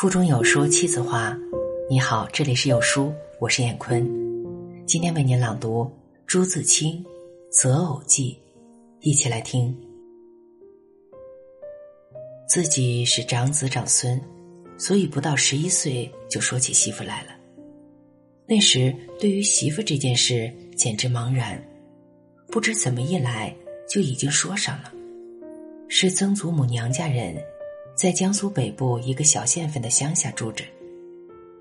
腹中有书妻子话。你好，这里是有书，我是燕坤。今天为您朗读朱自清《择偶记》，一起来听。自己是长子长孙，所以不到十一岁就说起媳妇来了。那时对于媳妇这件事简直茫然，不知怎么一来就已经说上了。是曾祖母娘家人。在江苏北部一个小县份的乡下住着，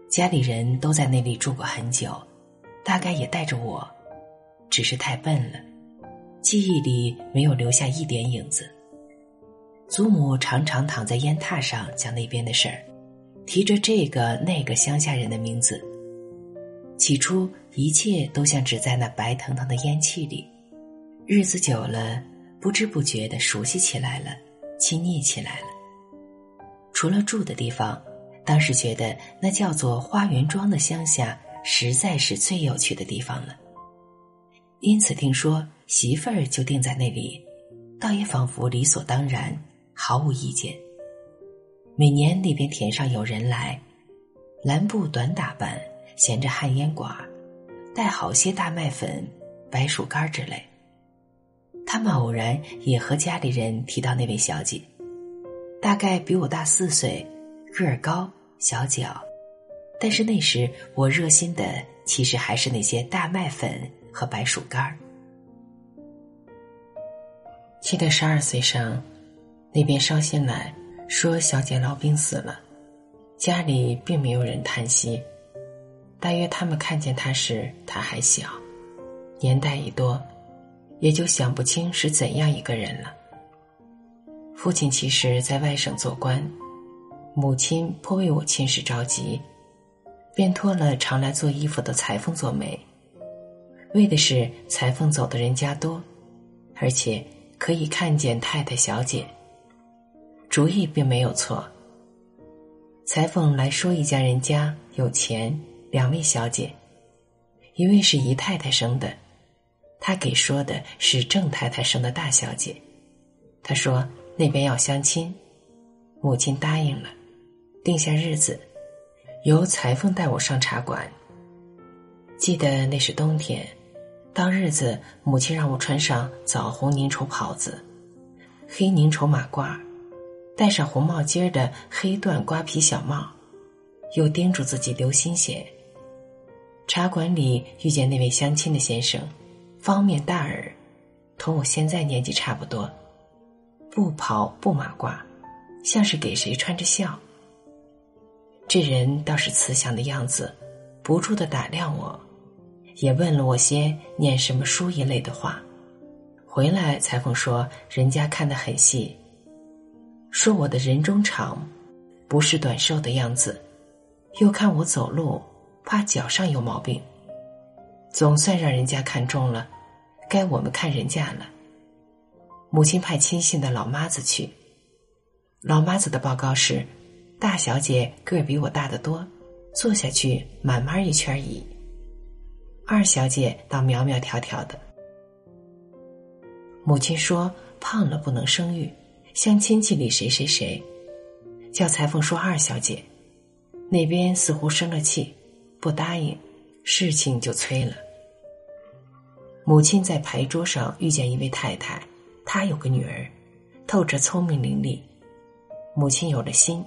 家里人都在那里住过很久，大概也带着我，只是太笨了，记忆里没有留下一点影子。祖母常常躺在烟榻上讲那边的事儿，提着这个那个乡下人的名字。起初一切都像只在那白腾腾的烟气里，日子久了，不知不觉的熟悉起来了，亲昵起来了。除了住的地方，当时觉得那叫做花园庄的乡下实在是最有趣的地方了。因此听说媳妇儿就定在那里，倒也仿佛理所当然，毫无意见。每年那边田上有人来，蓝布短打扮，衔着旱烟管，带好些大麦粉、白薯干之类。他们偶然也和家里人提到那位小姐。大概比我大四岁，个儿高，小脚，但是那时我热心的其实还是那些大麦粉和白薯干儿。记得十二岁上，那边捎信来说小姐老病死了，家里并没有人叹息，大约他们看见他时他还小，年代已多，也就想不清是怎样一个人了。父亲其实在外省做官，母亲颇为我亲事着急，便托了常来做衣服的裁缝做媒，为的是裁缝走的人家多，而且可以看见太太小姐。主意并没有错。裁缝来说一家人家有钱，两位小姐，一位是姨太太生的，他给说的是郑太太生的大小姐，他说。那边要相亲，母亲答应了，定下日子，由裁缝带我上茶馆。记得那是冬天，当日子，母亲让我穿上枣红凝绸袍子，黑凝绸马褂，戴上红帽尖的黑缎瓜皮小帽，又叮嘱自己留心些。茶馆里遇见那位相亲的先生，方面大耳，同我现在年纪差不多。不袍不马褂，像是给谁穿着笑。这人倒是慈祥的样子，不住的打量我，也问了我些念什么书一类的话。回来裁缝说人家看得很细，说我的人中长，不是短瘦的样子，又看我走路怕脚上有毛病，总算让人家看中了，该我们看人家了。母亲派亲信的老妈子去，老妈子的报告是：大小姐个儿比我大得多，坐下去慢慢一圈椅。二小姐倒苗苗条条的。母亲说胖了不能生育，像亲戚里谁谁谁，叫裁缝说二小姐，那边似乎生了气，不答应，事情就催了。母亲在牌桌上遇见一位太太。他有个女儿，透着聪明伶俐。母亲有了心，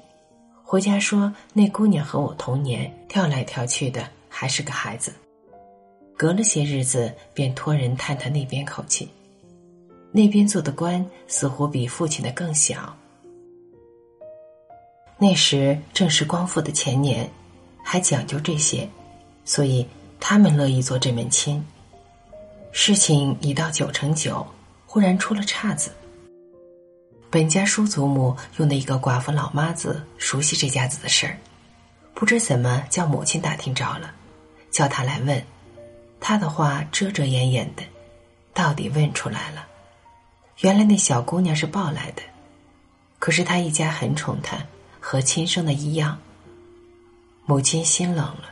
回家说那姑娘和我同年，跳来跳去的，还是个孩子。隔了些日子，便托人探探那边口气。那边做的官似乎比父亲的更小。那时正是光复的前年，还讲究这些，所以他们乐意做这门亲。事情已到九成九。忽然出了岔子。本家叔祖母用的一个寡妇老妈子熟悉这家子的事儿，不知怎么叫母亲打听着了，叫他来问。他的话遮遮掩掩的，到底问出来了。原来那小姑娘是抱来的，可是他一家很宠她，和亲生的一样。母亲心冷了。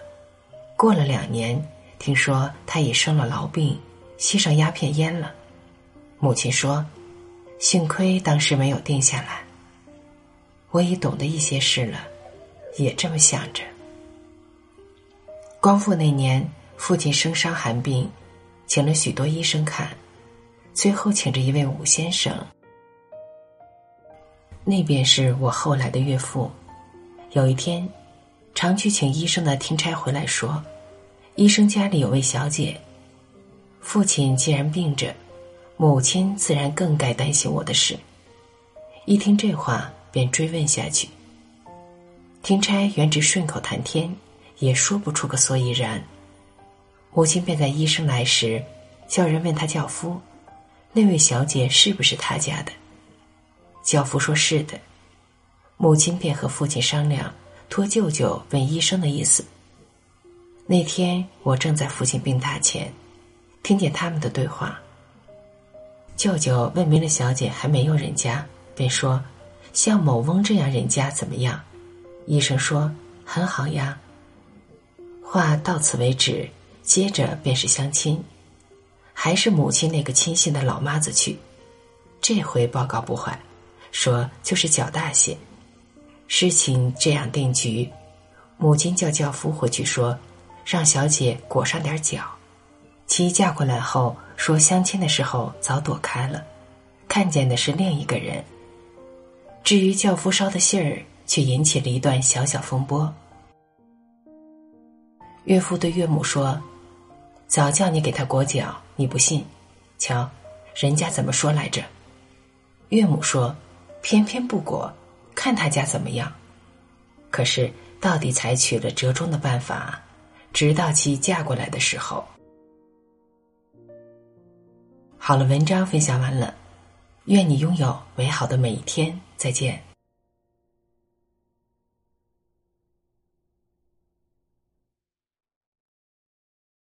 过了两年，听说她已生了痨病，吸上鸦片烟了。母亲说：“幸亏当时没有定下来。我已懂得一些事了，也这么想着。光复那年，父亲生伤寒病，请了许多医生看，最后请着一位武先生。那便是我后来的岳父。有一天，常去请医生的听差回来说，医生家里有位小姐。父亲既然病着，母亲自然更该担心我的事。一听这话，便追问下去。听差原只顺口谈天，也说不出个所以然。母亲便在医生来时，叫人问他轿夫，那位小姐是不是他家的？轿夫说是的。母亲便和父亲商量，托舅舅问医生的意思。那天我正在父亲病榻前。听见他们的对话，舅舅问明了小姐还没有人家，便说：“像某翁这样人家怎么样？”医生说：“很好呀。”话到此为止，接着便是相亲，还是母亲那个亲信的老妈子去。这回报告不坏，说就是脚大些。事情这样定局，母亲叫轿夫回去说，让小姐裹上点脚。其嫁过来后，说相亲的时候早躲开了，看见的是另一个人。至于轿夫捎的信儿，却引起了一段小小风波。岳父对岳母说：“早叫你给他裹脚，你不信，瞧，人家怎么说来着？”岳母说：“偏偏不裹，看他家怎么样。”可是到底采取了折中的办法，直到其嫁过来的时候。好了，文章分享完了，愿你拥有美好的每一天。再见。